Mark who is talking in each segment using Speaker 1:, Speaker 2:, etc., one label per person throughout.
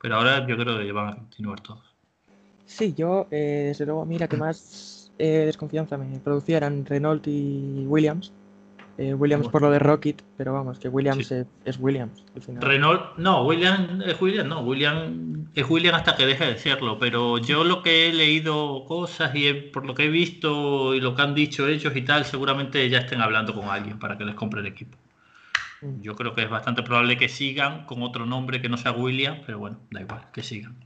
Speaker 1: Pero ahora yo creo que van a continuar todos.
Speaker 2: Sí, yo, eh, desde luego, mira que más eh, desconfianza me producía eran Renault y Williams. Eh, Williams por lo de Rocket, pero vamos, que Williams es, es, Williams al final.
Speaker 1: Renault, no, Williams es Williams, no, Williams es Williams hasta que deje de serlo, pero yo lo que he leído cosas y he- por lo que he visto y lo que han dicho ellos y tal, seguramente ya estén hablando con alguien para que les compre el equipo.
Speaker 2: Mm.
Speaker 1: Yo creo que es bastante probable que sigan con otro nombre que no sea Williams, pero bueno, da igual, que sigan.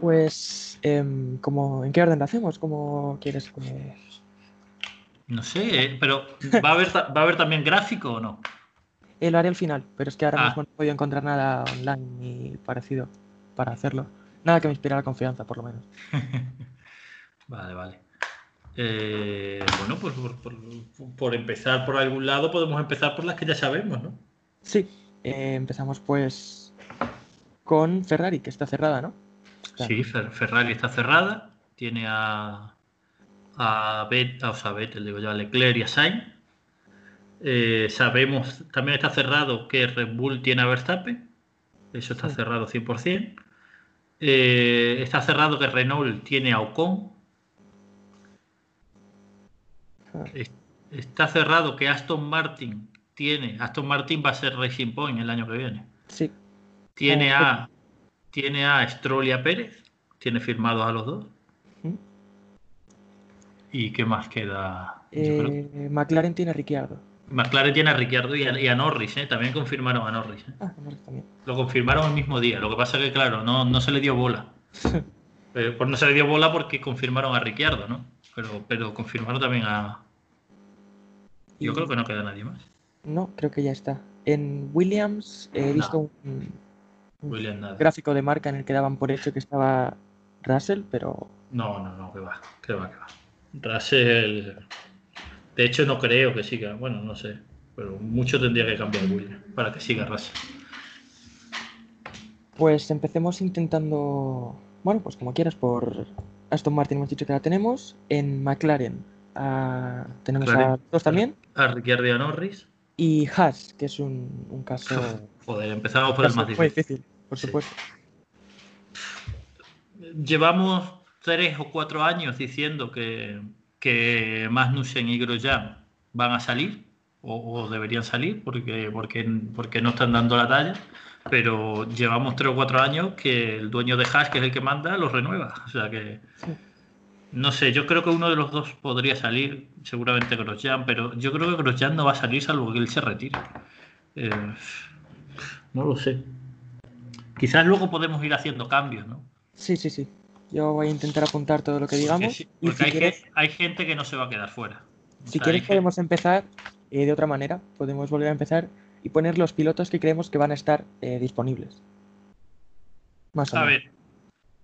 Speaker 2: Pues, em, como, ¿en qué orden lo hacemos? ¿Cómo quieres? Como...
Speaker 1: No sé, eh, pero ¿va a haber, ¿va a haber también gráfico o no?
Speaker 2: Eh, lo haré al final, pero es que ahora
Speaker 1: Ah.
Speaker 2: mismo no he podido encontrar nada online ni parecido para hacerlo. Nada que me inspirara confianza, por lo menos.
Speaker 1: Vale, vale. Eh, bueno, pues por, por- por empezar por algún lado podemos empezar por las que ya sabemos, ¿no?
Speaker 2: Sí, eh, empezamos pues con Ferrari, que está cerrada, ¿no? Está-
Speaker 1: Sí, Fer- Ferrari está cerrada, tiene a, a, Bet, o sea, Vettel, digo yo, a Leclerc y a Sainz. Eh, sabemos, también está cerrado que Red Bull tiene a Verstappen, eso está
Speaker 2: Sí.
Speaker 1: cerrado 100%. Eh, está cerrado que Renault tiene a Ocon, Está cerrado que Aston Martin tiene, Aston Martin va a ser Racing Point el año que viene.
Speaker 2: Sí,
Speaker 1: Tiene
Speaker 2: Oh,
Speaker 1: a, tiene a Stroll y a Pérez, tiene firmados a los dos.
Speaker 2: ¿Mm?
Speaker 1: ¿Y qué más queda? Que
Speaker 2: eh, McLaren tiene a Ricciardo.
Speaker 1: McLaren tiene a Ricciardo y a, y a Norris, ¿eh? también confirmaron a Norris. ¿eh?
Speaker 2: Ah, Norris también.
Speaker 1: Lo confirmaron el mismo día. Lo que pasa que, claro, no, no se le dio bola. Eh, pues no se le dio bola porque confirmaron a Ricciardo, ¿no? Pero, pero confirmaron también a. Yo creo que no queda nadie más.
Speaker 2: No, creo que ya está. En Williams he
Speaker 1: No.
Speaker 2: visto un, un
Speaker 1: William nada.
Speaker 2: gráfico de marca en el que daban por hecho que estaba Russell, pero
Speaker 1: No, no, no, que va, que va, que va. Russell, de hecho no creo que siga, bueno, no sé, pero mucho tendría que cambiar William para que siga Russell.
Speaker 2: pues empecemos intentando, bueno, pues como quieras, por Aston Martin hemos dicho que la tenemos. En McLaren ah, tenemos a dos también.
Speaker 1: A Ricciardo y a Norris,
Speaker 2: Y Haas, que es un, un caso,
Speaker 1: joder, empezamos por el más
Speaker 2: muy
Speaker 1: difícil.
Speaker 2: difícil, por
Speaker 1: Sí.
Speaker 2: supuesto.
Speaker 1: Llevamos tres o cuatro años diciendo que, que Magnussen y Grosjean van a salir, o, o deberían salir, porque, porque, porque no están dando la talla, pero llevamos tres o cuatro años que el dueño de Haas, que es el que manda, los renueva. O sea que,
Speaker 2: Sí.
Speaker 1: no sé, yo creo que uno de los dos podría salir, seguramente Grosjean, pero yo creo que Grosjean no va a salir salvo que él se retire. Eh, no lo sé. Quizás luego podemos ir haciendo cambios, ¿no?
Speaker 2: Sí, sí, sí. Yo voy a intentar apuntar todo lo que
Speaker 1: Porque
Speaker 2: digamos.
Speaker 1: sí, porque
Speaker 2: si
Speaker 1: hay,
Speaker 2: quieres,
Speaker 1: ge- hay gente que no se va a quedar fuera. O
Speaker 2: si
Speaker 1: sea,
Speaker 2: quieres podemos empezar eh, de otra manera. Podemos volver a empezar y poner los pilotos que creemos que van a estar eh, disponibles. Más o
Speaker 1: A
Speaker 2: menos.
Speaker 1: ver,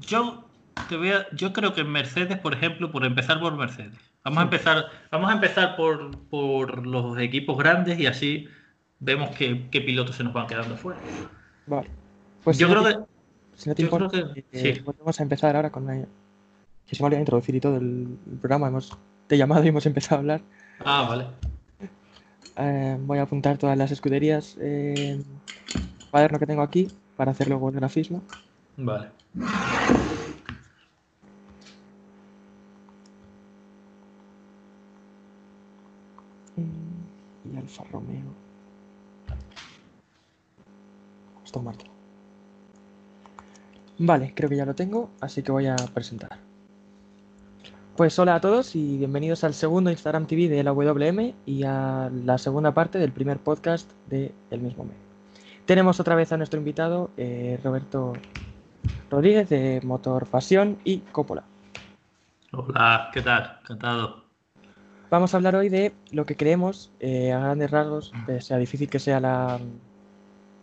Speaker 1: yo te voy a- yo creo que en Mercedes, por ejemplo, por empezar por Mercedes. Vamos a empezar, vamos a empezar por, por los equipos grandes y así vemos qué, qué pilotos se nos van quedando fuera.
Speaker 2: Vale. Pues
Speaker 1: yo
Speaker 2: si no
Speaker 1: creo
Speaker 2: te-
Speaker 1: que
Speaker 2: Si no te importa,
Speaker 1: que-
Speaker 2: eh,
Speaker 1: sí.
Speaker 2: volvemos a empezar ahora con. Que se me olvidó introducir y todo el, el programa. Hemos te he llamado y hemos empezado a hablar.
Speaker 1: Ah, vale.
Speaker 2: Eh, voy a apuntar todas las escuderías eh, cuaderno que tengo aquí para hacer luego el grafismo.
Speaker 1: Vale.
Speaker 2: Mm, Y Alfa Romeo. Aston Martin. Vale, creo que ya lo tengo, así que voy a presentar. Pues hola a todos y bienvenidos al segundo Instagram TV de la WM y a la segunda parte del primer podcast de El mismo medio. Tenemos otra vez a nuestro invitado, eh, Roberto Rodríguez de Motor Pasión y Coppola.
Speaker 1: Hola, ¿qué tal? Encantado.
Speaker 2: Vamos a hablar hoy de lo que creemos, eh, a grandes rasgos, sea difícil que sea la,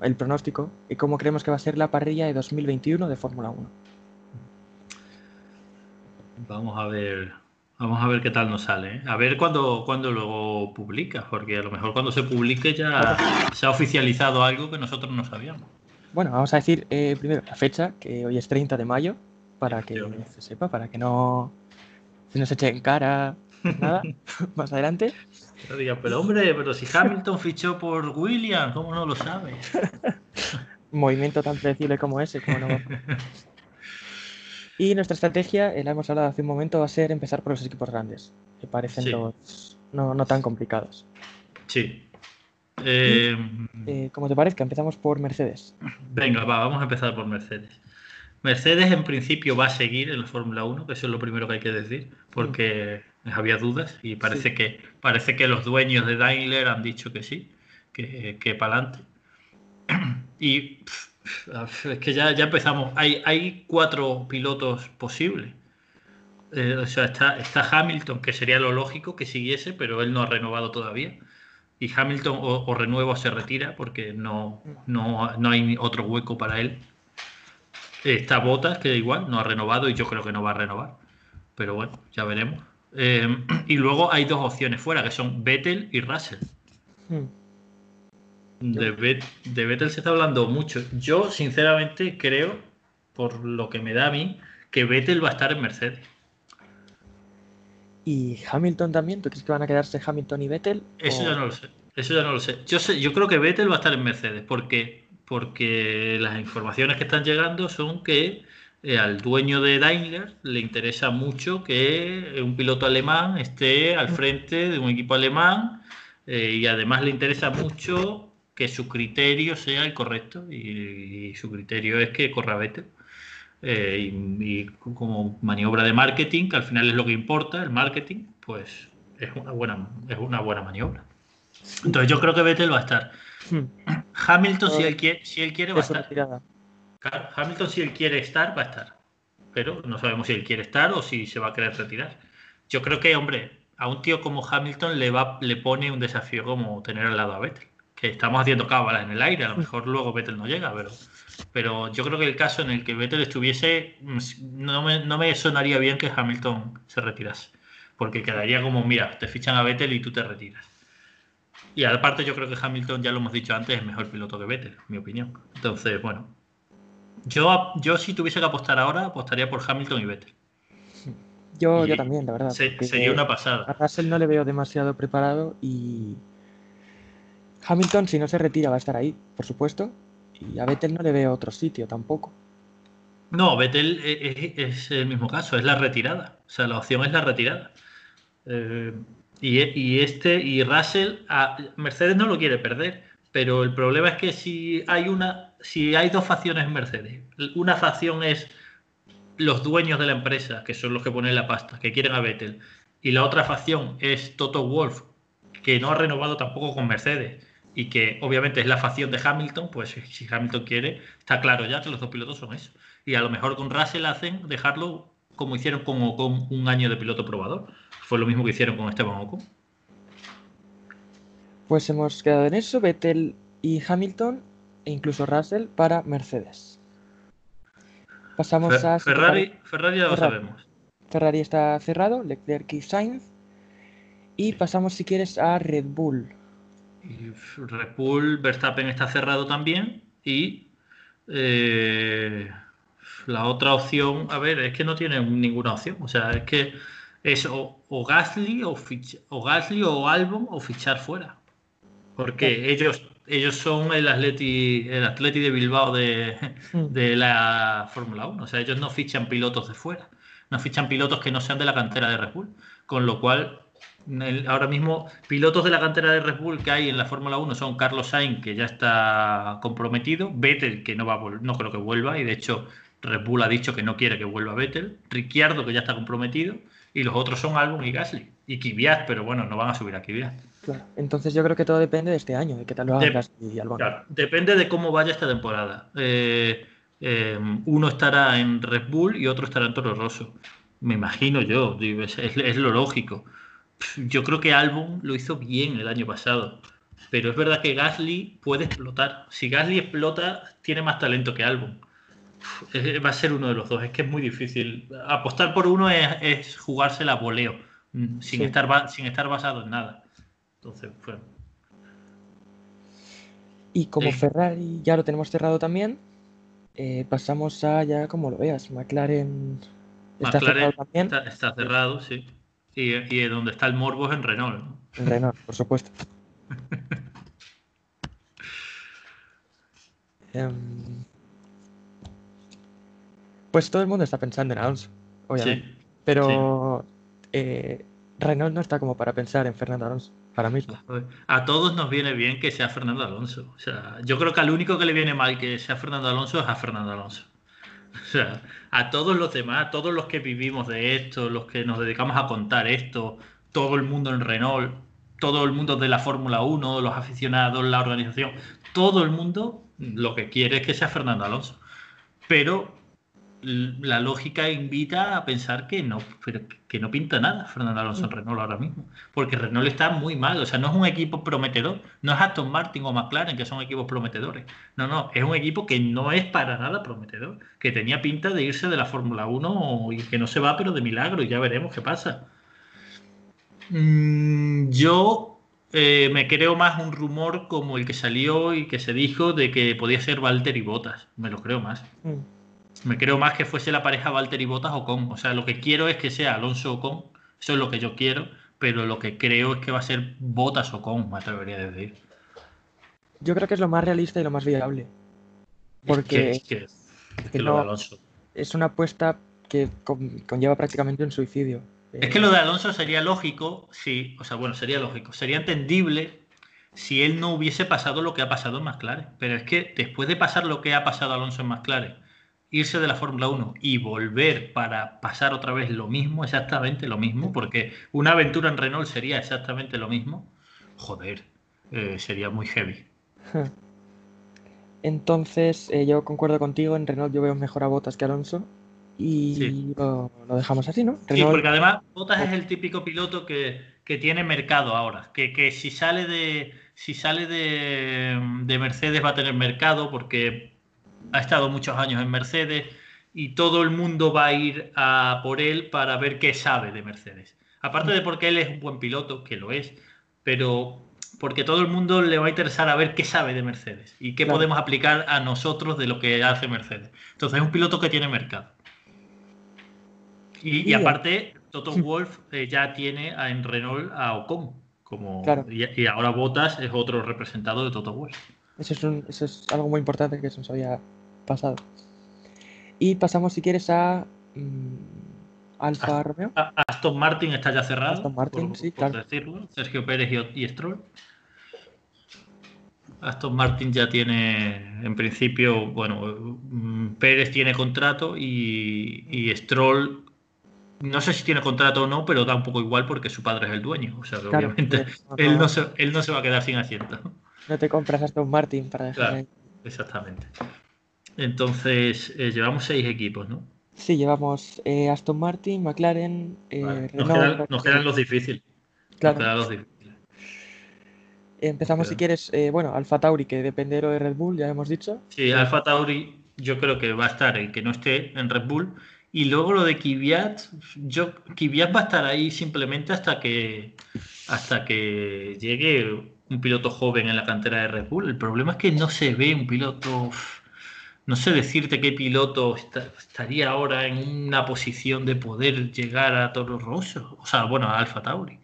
Speaker 2: el pronóstico, y cómo creemos que va a ser la parrilla de 2021 de Fórmula 1.
Speaker 1: Vamos a ver, vamos a ver qué tal nos sale. ¿eh? A ver cuándo, cuándo luego publica, porque a lo mejor cuando se publique ya se ha oficializado algo que nosotros no sabíamos.
Speaker 2: Bueno, vamos a decir eh, primero la fecha, que hoy es 30 de mayo, para que se sepa, para que no se nos eche en cara nada más adelante.
Speaker 1: Pero diga, pero hombre, pero si Hamilton fichó por Williams, ¿cómo no lo sabes?
Speaker 2: movimiento tan predecible como ese, como no. y nuestra estrategia, eh, la hemos hablado hace un momento, va a ser empezar por los equipos grandes, que parecen
Speaker 1: Sí.
Speaker 2: los no, no tan complicados.
Speaker 1: Sí. Eh,
Speaker 2: Eh, como te parezca, empezamos por Mercedes.
Speaker 1: Venga, va, vamos a empezar por Mercedes. Mercedes en principio va a seguir en la Fórmula 1, que eso es lo primero que hay que decir, porque había dudas y parece,
Speaker 2: Sí.
Speaker 1: que, parece que los dueños de Daimler han dicho que sí, que, que para adelante. Y pff, es que ya, ya empezamos. Hay, hay cuatro pilotos posibles. Eh, o sea, está, está Hamilton, que sería lo lógico que siguiese, pero él no ha renovado todavía. Y Hamilton o, o renueva o se retira porque no, no, no hay otro hueco para él. Está Bottas, que igual no ha renovado y yo creo que no va a renovar. Pero bueno, ya veremos. Eh, y luego hay dos opciones fuera, que son Vettel y Russell.
Speaker 2: Hmm.
Speaker 1: De, Bet- de Vettel se está hablando mucho. Yo, sinceramente, creo, por lo que me da a mí, que Vettel va a estar en Mercedes.
Speaker 2: ¿Y Hamilton también? ¿Tú crees que van a quedarse Hamilton y Vettel?
Speaker 1: Eso
Speaker 2: O-
Speaker 1: ya no lo sé. Eso ya no lo sé. Yo sé, yo creo que Vettel va a estar en Mercedes, porque, porque las informaciones que están llegando son que eh, al dueño de Daimler le interesa mucho que un piloto alemán esté al frente de un equipo alemán eh, y además le interesa mucho que su criterio sea el correcto y, y su criterio es que corra Vettel. Eh, y, y como maniobra de marketing, que al final es lo que importa, el marketing, pues es una buena, es una buena maniobra. Entonces yo creo que Vettel va a estar.
Speaker 2: Hmm.
Speaker 1: Hamilton, si él quiere, si él quiere va a estar. Hamilton, si él quiere estar, va a estar. Pero no sabemos si él quiere estar o si se va a querer retirar. Yo creo que, hombre, a un tío como Hamilton le, va, le pone un desafío como tener al lado a Vettel. Que estamos haciendo cábalas en el aire, a lo mejor luego Vettel no llega, pero, pero yo creo que el caso en el que Vettel estuviese, mm, no me, no me sonaría bien que Hamilton se retirase. Porque quedaría como, mira, te fichan a Vettel y tú te retiras. Y aparte yo creo que Hamilton, ya lo hemos dicho antes, es mejor piloto que Vettel, en mi opinión. Entonces, bueno, yo, yo si tuviese que apostar ahora, apostaría por Hamilton y Vettel.
Speaker 2: Yo,
Speaker 1: Y
Speaker 2: yo también, la verdad.
Speaker 1: Se- sería una
Speaker 2: A
Speaker 1: pasada.
Speaker 2: Russell no le veo demasiado preparado y Hamilton, si no se retira, va a estar ahí, por supuesto. Y a Vettel no le veo otro sitio tampoco.
Speaker 1: No, Vettel e- e- es, el mismo caso, es la retirada. O sea, la opción es la retirada. Eh, y, e- y este, y Russell, Mercedes no lo quiere perder, pero el problema es que si hay una, si hay dos facciones en Mercedes, una facción es los dueños de la empresa, que son los que ponen la pasta, que quieren a Vettel, y la otra facción es Toto Wolf, que no ha renovado tampoco con Mercedes, y que obviamente es la facción de Hamilton, pues si Hamilton quiere, está claro ya que los dos pilotos son eso. Y a lo mejor con Russell hacen dejarlo como hicieron con Ocon un año de piloto probador. Fue lo mismo que hicieron con Esteban Ocon.
Speaker 2: Pues hemos quedado en eso, Vettel y Hamilton, e incluso Russell para Mercedes. Pasamos
Speaker 1: Fer-
Speaker 2: a...
Speaker 1: Ferrari, Ferrari ya lo
Speaker 2: Ferrari.
Speaker 1: sabemos.
Speaker 2: Ferrari está cerrado, Leclerc y Sainz. Y pasamos, si quieres, a Red Bull.
Speaker 1: Y Red Bull, Verstappen está cerrado también. Y eh, la otra opción, a ver, es que no tiene ninguna opción. O sea, es que es o, o Gasly o, o Gasly o Albon o fichar fuera. Porque ellos, ellos son el Atleti, el Atleti de Bilbao de, de la Fórmula 1. O sea, ellos no fichan pilotos de fuera. No fichan pilotos que no sean de la cantera de Red Bull. Con lo cual, el- ahora mismo, pilotos de la cantera de Red Bull que hay en la Fórmula 1 son Carlos Sainz, que ya está comprometido, Vettel, que no, va a no creo que vuelva, y de hecho Red Bull ha dicho que no quiere que vuelva Vettel, Ricciardo, que ya está comprometido, y los otros son Albon y Gasly. Y Kvyat, pero bueno, no van a subir a Kvyat.
Speaker 2: Claro. Entonces yo creo que todo depende de este año, de qué tal lo y Albon.
Speaker 1: Claro, depende de cómo vaya esta temporada. Eh, eh, uno estará en Red Bull y otro estará en Toro Rosso. Me imagino yo, digo, es, es- es lo lógico. Yo creo que Albon lo hizo bien el año pasado, pero es verdad que Gasly puede explotar. Si Gasly explota, tiene más talento que Albon. Va a ser uno de los dos, es que es muy difícil. Apostar por uno es, es jugársela a voleo, mm, sin,
Speaker 2: Sí.
Speaker 1: estar, sin estar basado en nada. Entonces, pues,
Speaker 2: Y como. Ferrari ya lo tenemos cerrado también, eh, pasamos a ya como lo veas, McLaren está
Speaker 1: McLaren
Speaker 2: cerrado también.
Speaker 1: Está, está cerrado, sí. Y, y donde está el morbo es en Renault. ¿no?
Speaker 2: En Renault, por supuesto. Em, pues todo el mundo está pensando en Alonso, obviamente.
Speaker 1: Sí,
Speaker 2: Pero eh, Renault no está como para pensar en Fernando Alonso ahora mismo.
Speaker 1: A todos nos viene bien que sea Fernando Alonso. O sea, yo creo que al único que le viene mal que sea Fernando Alonso es a Fernando Alonso. Sea, a todos los demás, todos los que vivimos de esto, los que nos dedicamos a contar esto, todo el mundo en Renault, todo el mundo de la Fórmula 1, los aficionados, la organización, todo el mundo lo que quiere es que sea Fernando Alonso. Pero la lógica invita a pensar que no, pero que no pinta nada Fernando Alonso en Renault ahora mismo. Porque Renault está muy mal. O sea, no es un equipo prometedor. No es Aston Martin o McLaren, que son equipos prometedores. No, no. Es un equipo que no es para nada prometedor. Que tenía pinta de irse de la Fórmula 1 y que no se va, pero de milagro. Y ya veremos qué pasa. Mm, yo eh, me creo más un rumor como el que salió y que se dijo de que podía ser Walter y Botas. Me lo creo más.
Speaker 2: Mm.
Speaker 1: Me creo más que fuese la pareja Walter y Botas o con. O sea, lo que quiero es que sea Alonso o con. Eso es lo que yo quiero. Pero lo que creo es que va a ser Botas o con, me atrevería a decir.
Speaker 2: Yo creo que es lo más realista y lo más viable. Porque
Speaker 1: Es que, es que- es que
Speaker 2: que
Speaker 1: lo de Alonso.
Speaker 2: es una apuesta que con- conlleva prácticamente un suicidio.
Speaker 1: Es que lo de Alonso sería lógico, sí, o sea, bueno, sería lógico, sería entendible si él no hubiese pasado lo que ha pasado en McLaren. Pero es que después de pasar lo que ha pasado Alonso en McLaren, irse de la Fórmula 1 y volver para pasar otra vez lo mismo, exactamente lo mismo, porque una aventura en Renault sería exactamente lo mismo, joder, eh, sería muy heavy.
Speaker 2: Entonces, eh, yo concuerdo contigo, en Renault yo veo mejor a Botas que a Alonso y
Speaker 1: Sí.
Speaker 2: lo, lo dejamos así, ¿no?
Speaker 1: Sí, porque además Bottas es el típico piloto que, que tiene mercado ahora. Que, que si sale de si sale de, de Mercedes va a tener mercado porque ha estado muchos años en Mercedes y todo el mundo va a ir a por él para ver qué sabe de Mercedes. Aparte de porque él es un buen piloto, que lo es, pero porque todo el mundo le va a interesar a ver qué sabe de Mercedes y qué
Speaker 2: Claro.
Speaker 1: podemos aplicar a nosotros de lo que hace Mercedes. Entonces es un piloto que tiene mercado. Y, aparte, Toto Wolf eh, ya tiene a- en Renault a Ocon. Como,
Speaker 2: Claro.
Speaker 1: y, y ahora Bottas es otro representado de Toto Wolf.
Speaker 2: Eso es, un- eso es algo muy importante que se nos había pasado. Y pasamos, si quieres, a mm, Alfa. Romeo.
Speaker 1: Aston Martin está ya cerrado,
Speaker 2: Aston Martin,
Speaker 1: por,
Speaker 2: sí,
Speaker 1: por
Speaker 2: claro.
Speaker 1: decirlo. Sergio Pérez y, y Stroll. Aston Martin ya tiene, en principio, bueno, mm, Pérez tiene contrato y, y Stroll, no sé si tiene contrato o no, pero da un poco igual porque su padre es el dueño. O sea, que
Speaker 2: Claro,
Speaker 1: obviamente
Speaker 2: no,
Speaker 1: él, no se, él no se va a quedar sin asiento.
Speaker 2: No te compras Aston Martin para dejar
Speaker 1: Claro.
Speaker 2: ahí.
Speaker 1: Exactamente. Entonces, eh, llevamos seis equipos, ¿no?
Speaker 2: Sí, llevamos eh, Aston Martin, McLaren, eh,
Speaker 1: Vale. Nos,
Speaker 2: Renault,
Speaker 1: quedan, nos los difíciles.
Speaker 2: claro.
Speaker 1: Nos quedan los difíciles.
Speaker 2: Empezamos, si quieres, eh, bueno, Alfa Tauri, que depende de Red Bull, ya hemos dicho.
Speaker 1: Sí, Alfa Tauri yo creo que va a estar el que no esté en Red Bull. Y luego lo de Kvyat, yo Kvyat va a estar ahí simplemente hasta que hasta que llegue un piloto joven en la cantera de Red Bull. El problema es que no se ve un piloto, no sé decirte qué piloto está- estaría ahora en una posición de poder llegar a Toro Rosso, o sea, bueno, a Alfa Tauri.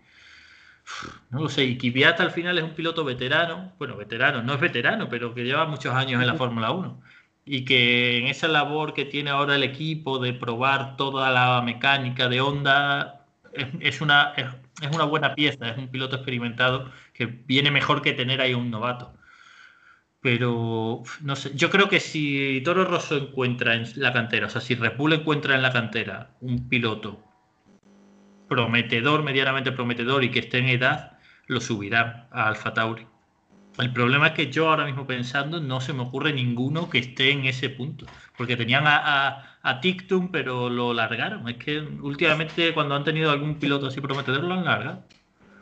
Speaker 1: No lo sé, y Kvyat al final es un piloto veterano, bueno, veterano, no es veterano, pero que lleva muchos años en la Fórmula 1 y que en esa labor que tiene ahora el equipo de probar toda la mecánica de Honda es, es una, es, es una buena pieza, es un piloto experimentado que viene mejor que tener ahí un novato. Pero no sé, yo creo que si Toro Rosso encuentra en la cantera, o sea, si Red Bull encuentra en la cantera un piloto prometedor, medianamente prometedor y que esté en edad, lo subirán a Alfa Tauri. El problema es que yo ahora mismo pensando no se me ocurre ninguno que esté en ese punto. Porque tenían a, a Tictum, pero lo largaron. Es que últimamente cuando han tenido algún piloto así prometedor lo han largado.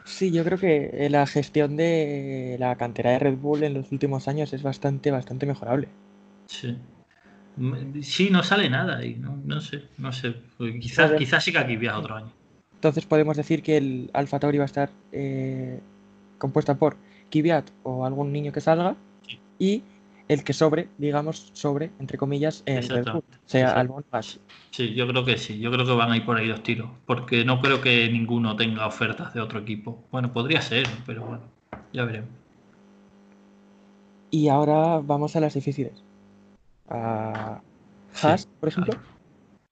Speaker 2: Sí, yo creo que eh, la gestión de la cantera de Red Bull en los últimos años es bastante, bastante mejorable.
Speaker 1: Sí. Mm, Sí, no sale nada y no, no sé, no sé. Pues Quizás, quizás sí que aquí viaja otro año.
Speaker 2: Entonces podemos decir que el Alfa Tauri va a estar eh, compuesta por Kvyat o algún niño que salga
Speaker 1: Sí.
Speaker 2: y el que sobre, digamos, sobre, entre comillas, en Red. Bull, sea. Albon Gasly.
Speaker 1: Sí, yo creo que sí. Yo creo que van a ir por ahí los tiros. Porque no creo que ninguno tenga ofertas de otro equipo. Bueno, podría ser, pero bueno, ya veremos.
Speaker 2: Y ahora vamos a las difíciles. a Haas, por ejemplo,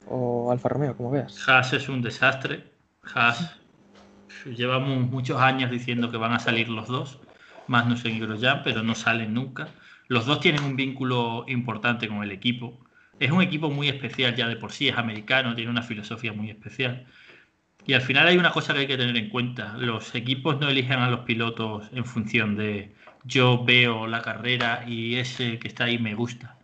Speaker 2: o Alfa Romeo, como veas.
Speaker 1: Haas es un desastre. Haas llevamos muchos años diciendo que van a salir los dos, Magnussen y Grosjean, pero no salen nunca. Los dos tienen un vínculo importante con el equipo. Es un equipo muy especial ya de por sí, es americano, tiene una filosofía muy especial. Y al final hay una cosa que hay que tener en cuenta. Los equipos no eligen a los pilotos en función de yo veo la carrera y ese que está ahí me gusta.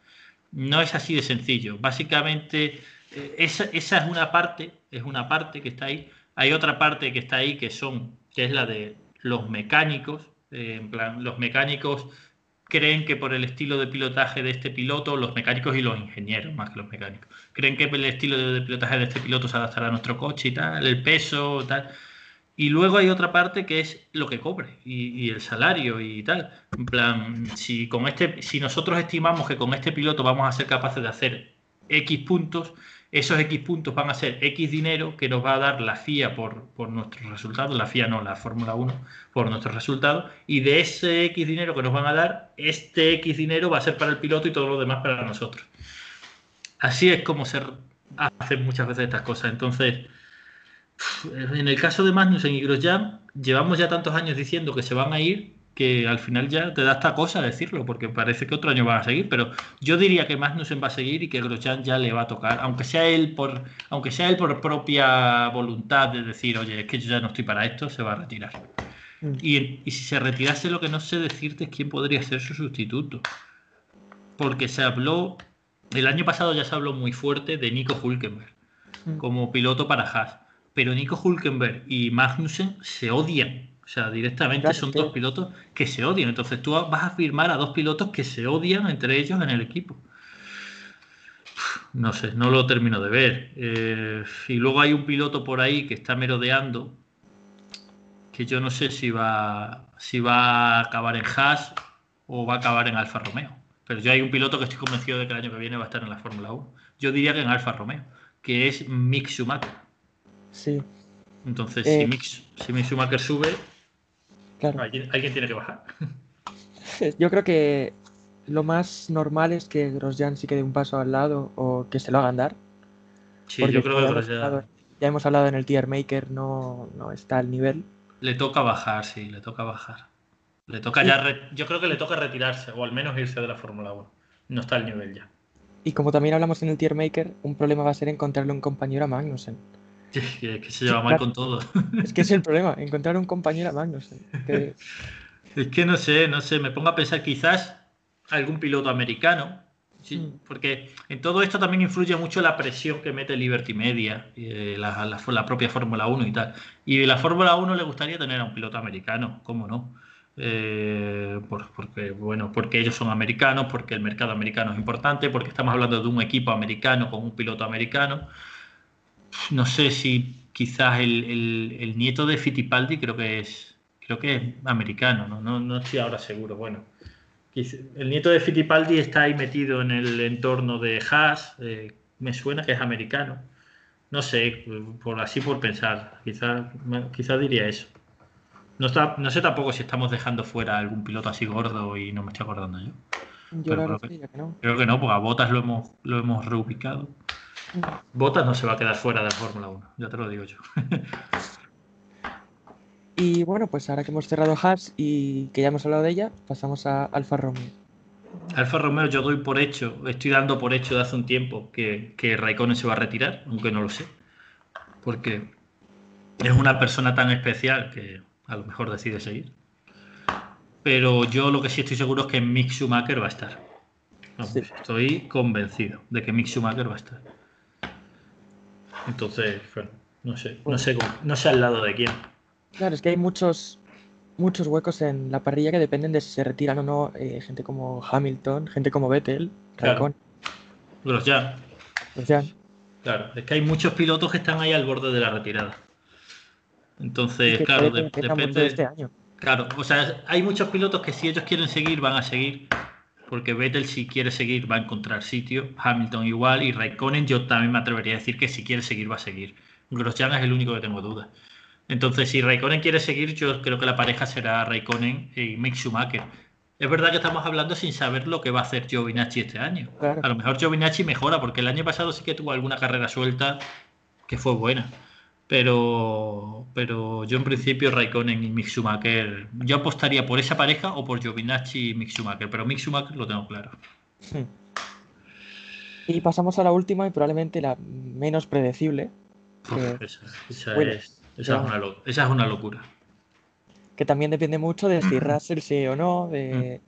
Speaker 1: No es así de sencillo. Básicamente, eh, esa, esa es una parte, es una parte que está ahí. Hay otra parte que está ahí que son, que es la de los mecánicos. Eh, en plan, los mecánicos creen que por el estilo de pilotaje de este piloto, los mecánicos y los ingenieros, más que los mecánicos, creen que el estilo de pilotaje de este piloto se adaptará a nuestro coche y tal, el peso, tal. Y luego hay otra parte que es lo que cobre y, el salario y tal. En plan, si, con este, si nosotros estimamos que con este piloto vamos a ser capaces de hacer X puntos, esos X puntos van a ser X dinero que nos va a dar la FIA por, por nuestros resultados, la FIA no, la Fórmula 1, por nuestros resultados, y de ese X dinero que nos van a dar, este X dinero va a ser para el piloto y todo lo demás para nosotros. Así es como se hacen muchas veces estas cosas. Entonces, en el caso de Magnussen y Grosjean, llevamos ya tantos años diciendo que se van a ir que al final ya te da esta cosa decirlo, porque parece que otro año van a seguir, pero yo diría que Magnussen va a seguir y que Grosjean ya le va a tocar, aunque sea él por, aunque sea él por propia voluntad de decir, oye, es que yo ya no estoy para esto, se va a retirar. Mm. Y, y, si se retirase, lo que no sé decirte es quién podría ser su sustituto. Porque se habló, el año pasado ya se habló muy fuerte de Nico Hulkenberg mm. como piloto para Haas. Pero Nico Hulkenberg y Magnussen se odian o sea, directamente son dos pilotos que se odian. Entonces tú vas a firmar a dos pilotos que se odian entre ellos en el equipo. No sé, no lo termino de ver. Eh, y luego hay un piloto por ahí que está merodeando, que yo no sé si va, si va a acabar en Haas o va a acabar en Alfa Romeo. Pero yo hay un piloto que estoy convencido de que el año que viene va a estar en la Fórmula 1. Yo diría que en Alfa Romeo, que es Mick Schumacher.
Speaker 2: Sí.
Speaker 1: Entonces, si, eh, Mick, si Mick Schumacher sube, ¿Alguien, tiene que bajar.
Speaker 2: Yo creo que lo más normal es que Grosjean sí quede un paso al lado o que se lo hagan dar.
Speaker 1: Sí, yo creo que Grosjean...
Speaker 2: ya hemos hablado en el tier maker, no, no está al nivel.
Speaker 1: Le toca bajar, sí, le toca bajar. Le toca ya, yo creo que le toca retirarse o al menos irse de la Fórmula 1. No está al nivel ya.
Speaker 2: Y como también hablamos en el tier maker, un problema va a ser encontrarle un compañero a Magnussen.
Speaker 1: Es que se lleva mal con todo.
Speaker 2: Es que es el problema, encontrar un compañero a Magnus.
Speaker 1: Es que no sé, no sé, me pongo a pensar quizás algún piloto americano, ¿sí? Mm. porque en todo esto también influye mucho la presión que mete Liberty Media, eh, la, la, propia Fórmula 1 y tal. Y la Fórmula 1 le gustaría tener a un piloto americano, ¿cómo no? Eh, porque, bueno, porque ellos son americanos, porque el mercado americano es importante, porque estamos hablando de un equipo americano con un piloto americano no sé si quizás el, nieto de Fittipaldi creo que es creo que es americano, ¿no? No, estoy ahora seguro. Bueno, el nieto de Fittipaldi está ahí metido en el entorno de Haas, eh, me suena que es americano. No sé, por así por pensar, quizás quizá diría eso. No, está, no sé tampoco si estamos dejando fuera algún piloto así gordo y no me estoy acordando yo.
Speaker 2: Yo creo, que, no.
Speaker 1: creo que no, porque a Botas lo hemos, lo hemos reubicado. Botas no se va a quedar fuera de la Fórmula 1, ya te lo digo yo.
Speaker 2: y bueno, pues ahora que hemos cerrado Haas y que ya hemos hablado de ella, pasamos a Alfa Romeo.
Speaker 1: Alfa Romeo yo doy por hecho, estoy dando por hecho de hace un tiempo que, que Raikkonen se va a retirar, aunque no lo sé. Porque es una persona tan especial que a lo mejor decide seguir. Pero yo lo que sí estoy seguro es que Mick Schumacher va a estar. Estoy convencido de que Mick Schumacher va a estar. Entonces, bueno, no sé, no sé, no sé al lado de quién.
Speaker 2: Claro, es que hay muchos, muchos huecos en la parrilla que dependen de si se retiran o no eh, gente como Hamilton, gente como Vettel,
Speaker 1: claro. Grosjean.
Speaker 2: Grosjean.
Speaker 1: Claro, es que hay muchos pilotos que están ahí al borde de la retirada. Entonces, claro, depende. De este año. Claro, o sea, hay muchos pilotos que si ellos quieren seguir, van a seguir porque Vettel si quiere seguir va a encontrar sitio, Hamilton igual y Raikkonen yo también me atrevería a decir que si quiere seguir va a seguir. Grosjean es el único que tengo dudas. Entonces si Raikkonen quiere seguir yo creo que la pareja será Raikkonen y Mick Schumacher. es verdad que estamos hablando sin saber lo que va a hacer Giovinacci este año.
Speaker 2: Claro.
Speaker 1: A lo mejor Giovinacci mejora, porque el año pasado sí que tuvo alguna carrera suelta que fue buena. Pero, pero yo en principio Raikkonen y Mick Schumacher, yo apostaría por esa pareja o por Giovinacci y Mick Schumacher, pero Mick Schumacher lo tengo claro.
Speaker 2: Y pasamos a la última y probablemente la menos predecible,
Speaker 1: Uf, esa, esa es, esa es una lo- esa es una locura.
Speaker 2: que también depende mucho de si Russell sí o no, de...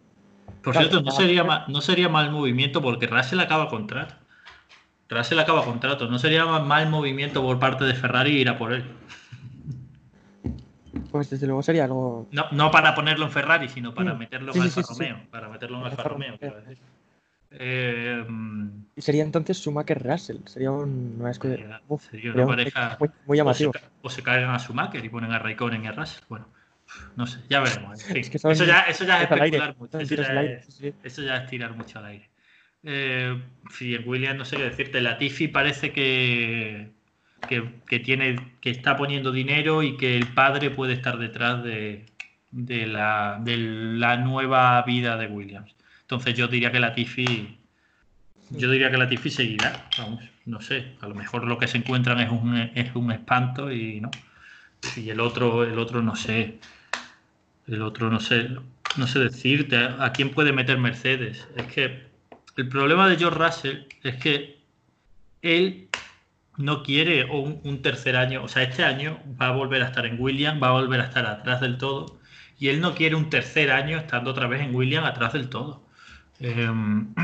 Speaker 1: Por
Speaker 2: Claro,
Speaker 1: cierto, no sería,
Speaker 2: pero-
Speaker 1: mal, no sería mal movimiento porque Russell acaba contrato. Russell acaba contrato. No sería ma- mal movimiento por parte de Ferrari ir a por él.
Speaker 2: Pues desde luego sería algo...
Speaker 1: No, no para ponerlo en Ferrari, sino para meterlo en
Speaker 2: sí,
Speaker 1: Alfa
Speaker 2: sí, sí, sí.
Speaker 1: Romeo. Para meterlo en
Speaker 2: Alfa
Speaker 1: Alfa Romeo. Eh,
Speaker 2: Y sería entonces Schumacher-Russell, sería un... una
Speaker 1: sería-
Speaker 2: Uf,
Speaker 1: sería
Speaker 2: sería
Speaker 1: una
Speaker 2: un
Speaker 1: pareja.
Speaker 2: muy, muy
Speaker 1: O se, o se cargan a Schumacher y ponen a Raikkonen y a Russell. Bueno, no sé, ya veremos. en fin.
Speaker 2: Es que son
Speaker 1: eso, ya, eso ya es
Speaker 2: aire,
Speaker 1: especular mucho. ya es-. Eso ya es tirar mucho al aire. Eh, Williams no sé qué decirte. Latifi parece que, que, tiene, que está poniendo dinero y que el padre puede estar detrás de, de, la, de la nueva vida de Williams. Entonces yo diría que Latifi, yo diría que Latifi seguirá. Vamos, no sé. A lo mejor lo que se encuentran es un, es un espanto y no. Y el otro, el otro no sé. El otro no sé, no sé decirte a quién puede meter Mercedes. Es que el problema de George Russell es que él no quiere un, un tercer año, o sea, este año va a volver a estar en Williams, va a volver a estar atrás del todo, y él no quiere un tercer año estando otra vez en Williams atrás del todo. Em,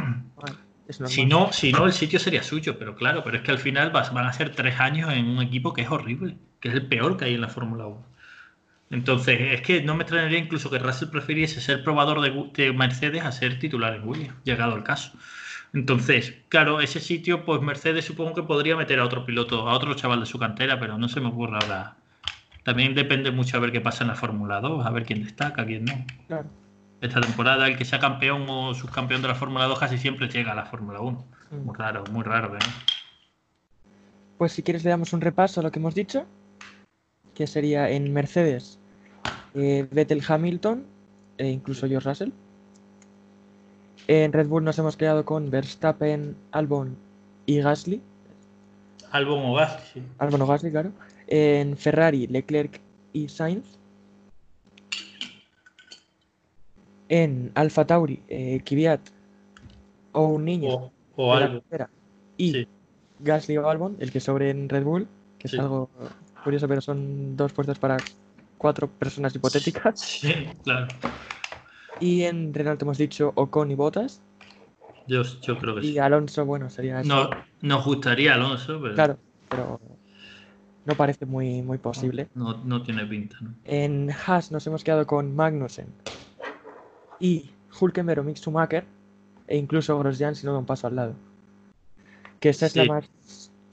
Speaker 1: si no, si no, el sitio sería suyo, pero claro, pero es que al final vas- van a ser tres años en un equipo que es horrible, que es el peor que hay en la Fórmula 1. Entonces, es que no me extrañaría incluso que Russell prefiriese ser probador de, Mercedes a ser titular en Williams, llegado el caso. Entonces, claro, ese sitio, pues Mercedes supongo que podría meter a otro piloto, a otro chaval de su cantera, pero no se me ocurre ahora. También depende mucho a ver qué pasa en la Fórmula 2, a ver quién destaca, quién no.
Speaker 2: Claro.
Speaker 1: Esta temporada, el que sea campeón o subcampeón de la Fórmula 2 casi siempre llega a la Fórmula 1.
Speaker 2: Mm.
Speaker 1: Muy raro, muy raro, ¿eh?
Speaker 2: Pues si quieres le damos un repaso a lo que hemos dicho, que sería en Mercedes, eh, Vettel Hamilton e incluso George Russell. En Red Bull nos hemos quedado con Verstappen, Albon y Gasly.
Speaker 1: Albon o Gasly, sí.
Speaker 2: Albon o Gasly, claro. En Ferrari, Leclerc y Sainz. En Alfa Tauri, eh, Kvyat o un niño
Speaker 1: O, o Albon.
Speaker 2: Y
Speaker 1: Sí.
Speaker 2: Gasly o Albon, el que sobre en Red Bull, que
Speaker 1: Sí.
Speaker 2: es algo curioso, pero son dos puestos para cuatro personas hipotéticas.
Speaker 1: Sí, claro.
Speaker 2: Y en Renault hemos dicho Ocon y Botas.
Speaker 1: Yo, yo creo que
Speaker 2: Y
Speaker 1: sí.
Speaker 2: Alonso, bueno, sería eso.
Speaker 1: No, nos gustaría Alonso, pero
Speaker 2: Claro, pero no parece muy, muy posible.
Speaker 1: no, no tiene pinta. ¿no?
Speaker 2: En Haas nos hemos quedado con Magnussen y Hulkenberg o Mick Schumacher e incluso Grosjean si no da un paso al lado. Que esa es la
Speaker 1: Sí.
Speaker 2: más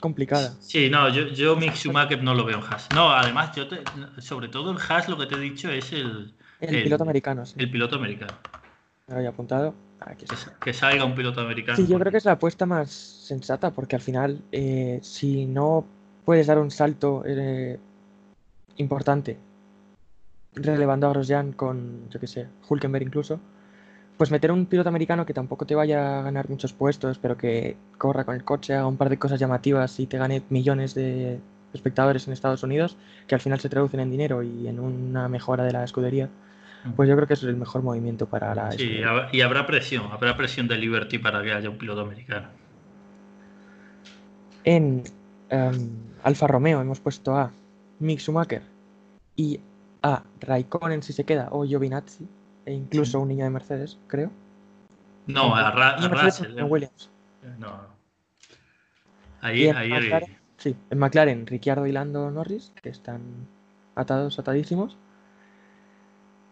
Speaker 2: complicada.
Speaker 1: Sí, no, yo, yo Mick Schumacher no lo veo en Haas. No, además, yo te- sobre todo en Haas lo que te he dicho es el,
Speaker 2: El,
Speaker 1: El-
Speaker 2: piloto americano, sí.
Speaker 1: el piloto americano.
Speaker 2: Me lo había apuntado. Aquí
Speaker 1: que salga un piloto americano.
Speaker 2: Sí, yo creo que es la apuesta más sensata, porque al final, eh, si no puedes dar un salto eh, importante, relevando a Grosjean con, yo qué sé, Hulkenberg incluso, pues meter un piloto americano que tampoco te vaya a ganar muchos puestos, pero que corra con el coche, haga un par de cosas llamativas y te gane millones de espectadores en Estados Unidos, que al final se traducen en dinero y en una mejora de la escudería, pues yo creo que es el mejor movimiento para la
Speaker 1: Sí,
Speaker 2: escudería.
Speaker 1: y habrá presión, habrá presión de Liberty para que haya un piloto americano.
Speaker 2: En em, Alfa Romeo hemos puesto a Mick Schumacher y a Raikkonen si se queda o Giovinazzi e incluso un niño de Mercedes, creo.
Speaker 1: No, a, Ra-
Speaker 2: No,
Speaker 1: a Russell.
Speaker 2: en
Speaker 1: ¿eh?
Speaker 2: Williams.
Speaker 1: No, no. Ahí,
Speaker 2: en
Speaker 1: ahí
Speaker 2: McLaren, sí, en McLaren, Ricciardo y Lando Norris, que están atados, atadísimos.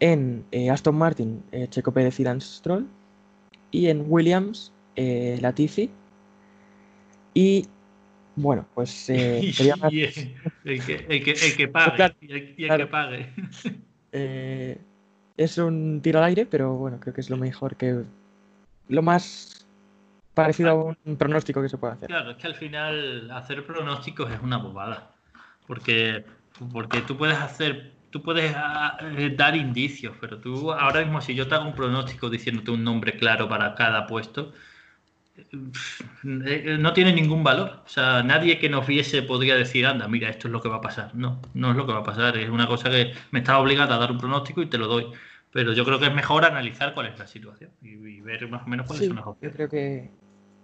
Speaker 2: En eh, Aston Martin, eh, Checo Pérez y Lance Stroll. Y en Williams, eh, Latifi. Y bueno, pues eh,
Speaker 1: el, el que, el, que, el que pague. Y el, y el
Speaker 2: claro.
Speaker 1: que pague.
Speaker 2: Eh, es un tiro al aire, pero bueno, creo que es lo mejor que. Lo más parecido a un pronóstico que se puede hacer.
Speaker 1: Claro, es que al final hacer pronósticos es una bobada. Porque, porque tú puedes hacer tú puedes ah, eh, dar indicios, pero tú ahora mismo si yo te hago un pronóstico diciéndote un nombre claro para cada puesto, no tiene ningún valor. O sea, nadie que nos viese podría decir, anda, mira, esto es lo que va a pasar. No, no es lo que va a pasar. Es una cosa que me está obligando a dar un pronóstico y te lo doy. Pero yo creo que es mejor analizar cuál es la situación y, ver más o menos cuáles son las opciones.
Speaker 2: Yo creo que,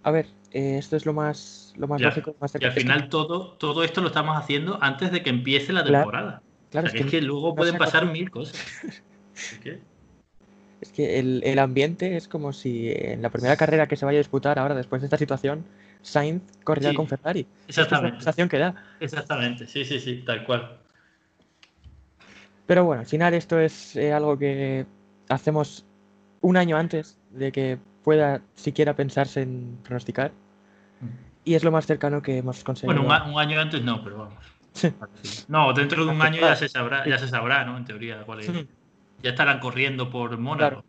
Speaker 2: a ver, eh, esto es lo más, lo más lógico. Más
Speaker 1: y al final todo, todo esto lo estamos haciendo antes de que empiece la temporada. Claro, es, que, luego pueden pasar mil cosas.
Speaker 2: Es que el, el, ambiente es como si en la primera carrera que se vaya a disputar ahora, después de esta situación, Sainz corría con Ferrari.
Speaker 1: Exactamente.
Speaker 2: Es la sensación que da.
Speaker 1: Exactamente, sí, sí, sí, tal cual.
Speaker 2: Pero bueno, al final esto es eh, algo que hacemos un año antes de que pueda siquiera pensarse en pronosticar. Y es lo más cercano que hemos conseguido.
Speaker 1: Bueno, un, año antes no, pero vamos. No, dentro de un año ya se sabrá, ya se sabrá, ¿no? En teoría, cuál es ya estarán corriendo por Mónaco.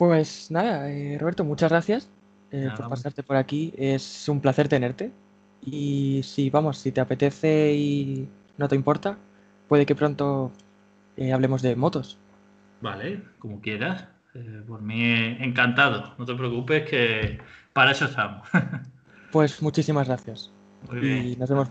Speaker 2: Pues nada, eh, Roberto, muchas gracias eh, por pasarte por aquí. Es un placer tenerte. Y si, vamos, si te apetece y no te importa, puede que pronto eh, hablemos de motos.
Speaker 1: Vale, como quieras. por mí encantado. No te preocupes que para eso estamos.
Speaker 2: pues muchísimas gracias.
Speaker 1: Muy bien. Y nos vemos.